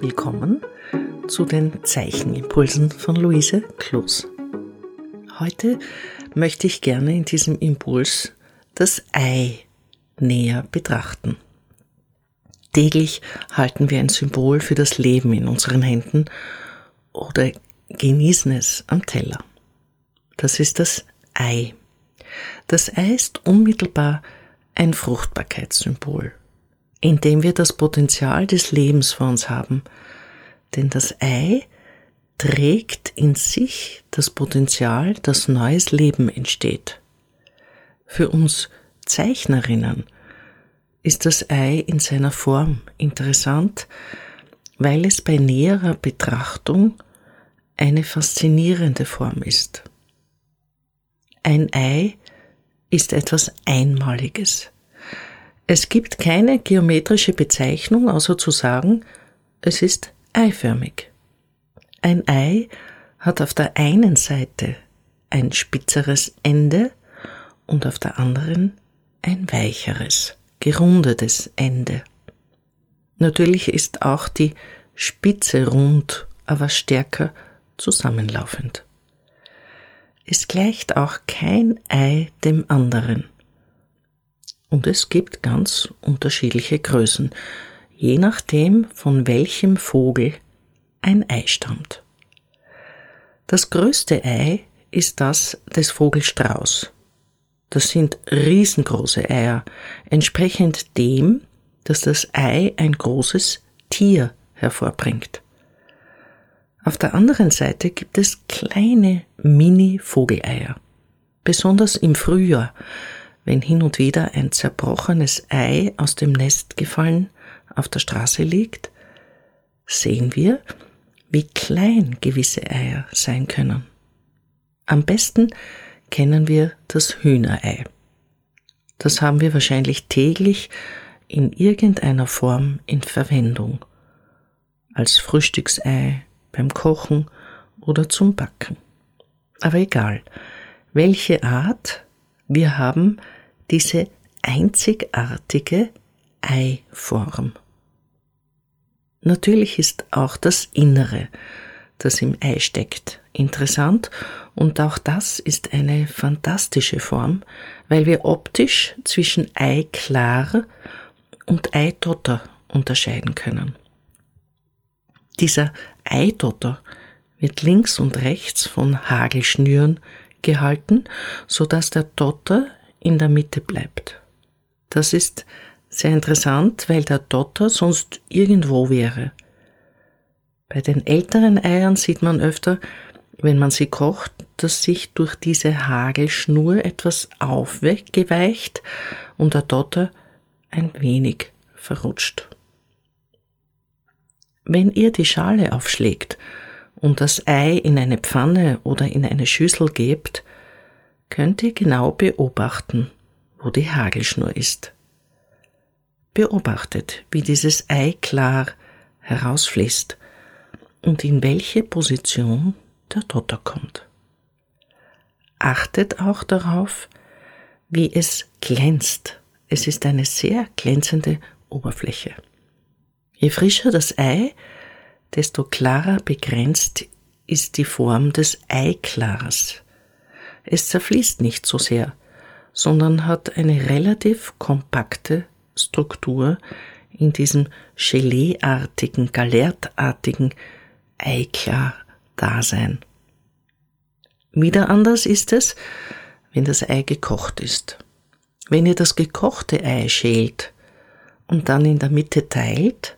willkommen zu den Zeichenimpulsen von Luise Kloos. Heute möchte ich gerne in diesem Impuls das Ei näher betrachten. Täglich halten wir ein Symbol für das Leben in unseren Händen oder genießen es am Teller. Das ist das Ei. Das Ei ist unmittelbar ein Fruchtbarkeitssymbol, in dem wir das Potenzial des Lebens vor uns haben, denn das Ei trägt in sich das Potenzial, dass neues Leben entsteht. Für uns Zeichnerinnen ist das Ei in seiner Form interessant, weil es bei näherer Betrachtung eine faszinierende Form ist. Ein Ei ist etwas Einmaliges. Es gibt keine geometrische Bezeichnung, außer zu sagen, es ist eiförmig. Ein Ei hat auf der einen Seite ein spitzeres Ende und auf der anderen ein weicheres, gerundetes Ende. Natürlich ist auch die Spitze rund, aber stärker zusammenlaufend. Es gleicht auch kein Ei dem anderen. Und es gibt ganz unterschiedliche Größen, je nachdem, von welchem Vogel ein Ei stammt. Das größte Ei ist das des Vogelstrauß. Das sind riesengroße Eier, entsprechend dem, dass das Ei ein großes Tier hervorbringt. Auf der anderen Seite gibt es kleine Mini-Vogeleier. Besonders im Frühjahr, wenn hin und wieder ein zerbrochenes Ei aus dem Nest gefallen auf der Straße liegt, sehen wir, wie klein gewisse Eier sein können. Am besten kennen wir das Hühnerei. Das haben wir wahrscheinlich täglich in irgendeiner Form in Verwendung. Als Frühstücksei, beim Kochen oder zum Backen. Aber egal, welche Art, wir haben diese einzigartige Eiform. Natürlich ist auch das Innere, das im Ei steckt, interessant und auch das ist eine fantastische Form, weil wir optisch zwischen Eiklar und Eidotter unterscheiden können. Dieser Eidotter wird links und rechts von Hagelschnüren gehalten, so dass der Dotter in der Mitte bleibt. Das ist sehr interessant, weil der Dotter sonst irgendwo wäre. Bei den älteren Eiern sieht man öfter, wenn man sie kocht, dass sich durch diese Hagelschnur etwas aufgeweicht und der Dotter ein wenig verrutscht. Wenn ihr die Schale aufschlägt und das Ei in eine Pfanne oder in eine Schüssel gebt, könnt ihr genau beobachten, wo die Hagelschnur ist. Beobachtet, wie dieses Ei klar herausfließt und in welche Position der Dotter kommt. Achtet auch darauf, wie es glänzt. Es ist eine sehr glänzende Oberfläche. Je frischer das Ei, desto klarer begrenzt ist die Form des Eiklars. Es zerfließt nicht so sehr, sondern hat eine relativ kompakte Struktur in diesem Geleeartigen, galertartigen Eiklar-Dasein. Wieder anders ist es, wenn das Ei gekocht ist. Wenn ihr das gekochte Ei schält und dann in der Mitte teilt,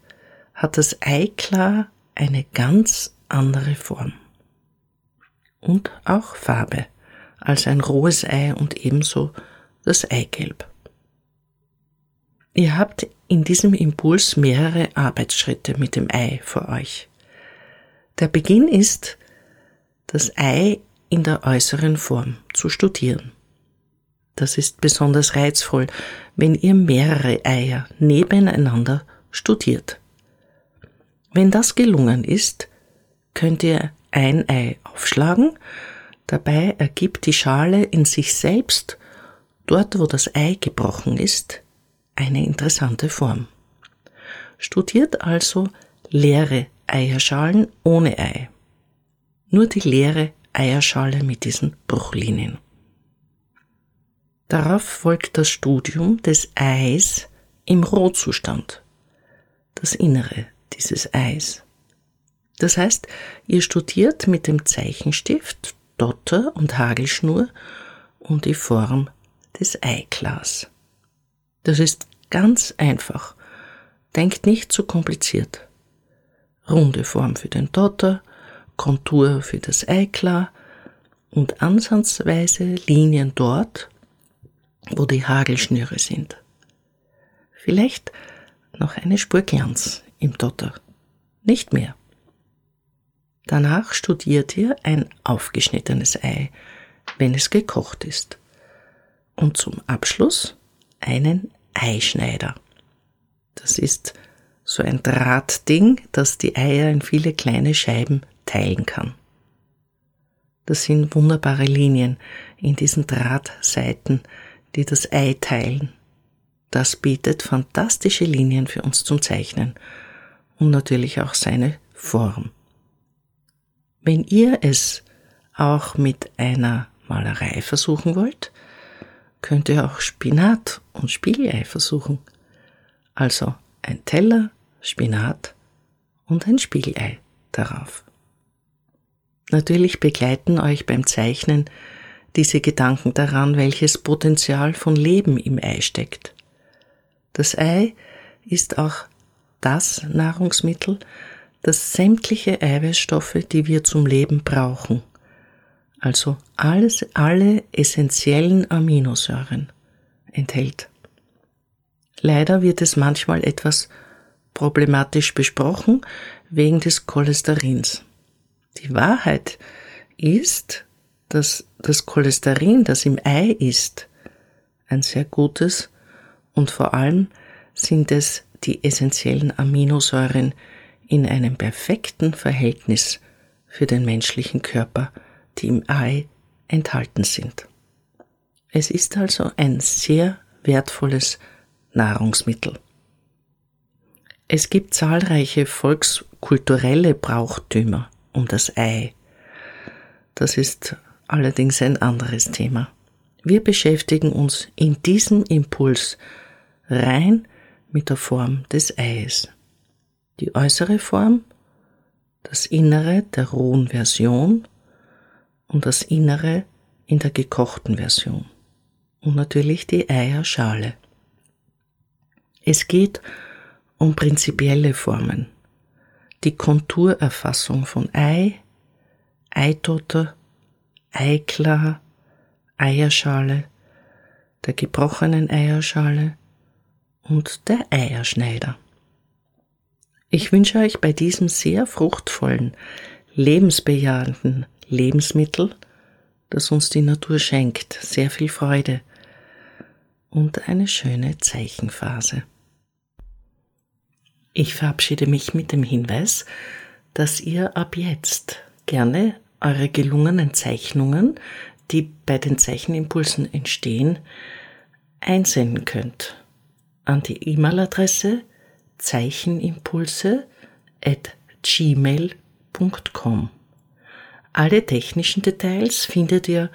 hat das Eiklar eine ganz andere Form. Und auch Farbe als ein rohes Ei und ebenso das Eigelb. Ihr habt in diesem Impuls mehrere Arbeitsschritte mit dem Ei vor euch. Der Beginn ist, das Ei in der äußeren Form zu studieren. Das ist besonders reizvoll, wenn ihr mehrere Eier nebeneinander studiert. Wenn das gelungen ist, könnt ihr ein Ei aufschlagen, dabei ergibt die Schale in sich selbst, dort wo das Ei gebrochen ist, eine interessante Form. Studiert also leere Eierschalen ohne Ei. Nur die leere Eierschale mit diesen Bruchlinien. Darauf folgt das Studium des Eis im Rohzustand, das Innere dieses Eis. Das heißt, ihr studiert mit dem Zeichenstift, Dotter und Hagelschnur und die Form des Eiklas. Das ist ganz einfach. Denkt nicht zu kompliziert. Runde Form für den Dotter, Kontur für das Eiklar und ansatzweise Linien dort, wo die Hagelschnüre sind. Vielleicht noch eine Spur Glanz im Dotter. Nicht mehr. Danach studiert ihr ein aufgeschnittenes Ei, wenn es gekocht ist. Und zum Abschluss einen Eischneider. Das ist so ein Drahtding, das die Eier in viele kleine Scheiben teilen kann. Das sind wunderbare Linien in diesen Drahtseiten, die das Ei teilen. Das bietet fantastische Linien für uns zum Zeichnen und natürlich auch seine Form. Wenn ihr es auch mit einer Malerei versuchen wollt, könnt ihr auch Spinat und Spiegelei versuchen. Also ein Teller, Spinat und ein Spiegelei darauf. Natürlich begleiten euch beim Zeichnen diese Gedanken daran, welches Potenzial von Leben im Ei steckt. Das Ei ist auch das Nahrungsmittel, das sämtliche Eiweißstoffe, die wir zum Leben brauchen, also alles, alle essentiellen Aminosäuren enthält. Leider wird es manchmal etwas problematisch besprochen wegen des Cholesterins. Die Wahrheit ist, dass das Cholesterin, das im Ei ist, ein sehr gutes und vor allem sind es die essentiellen Aminosäuren in einem perfekten Verhältnis für den menschlichen Körper, die im Ei enthalten sind. Es ist also ein sehr wertvolles Nahrungsmittel. Es gibt zahlreiche volkskulturelle Brauchtümer um das Ei. Das ist allerdings ein anderes Thema. Wir beschäftigen uns in diesem Impuls rein mit der Form des Eis. Die äußere Form, das Innere der rohen Version und das Innere in der gekochten Version. Und natürlich die Eierschale. Es geht um prinzipielle Formen, die Konturerfassung von Ei, Eitotter, Eiklar, Eierschale, der gebrochenen Eierschale und der Eierschneider. Ich wünsche euch bei diesem sehr fruchtvollen, lebensbejahenden Lebensmittel, das uns die Natur schenkt, sehr viel Freude und eine schöne Zeichenphase. Ich verabschiede mich mit dem Hinweis, dass ihr ab jetzt gerne eure gelungenen Zeichnungen, die bei den Zeichenimpulsen entstehen, einsenden könnt an die E-Mail-Adresse zeichenimpulse at gmail.com. Alle technischen Details findet ihr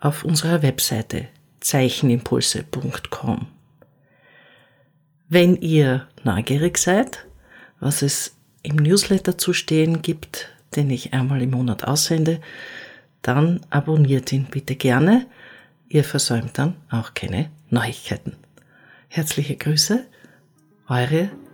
auf unserer Webseite zeichenimpulse.com. Wenn ihr neugierig seid, was es im Newsletter zu stehen gibt, den ich einmal im Monat aussende, dann abonniert ihn bitte gerne. Ihr versäumt dann auch keine Neuigkeiten. Herzliche Grüße, eure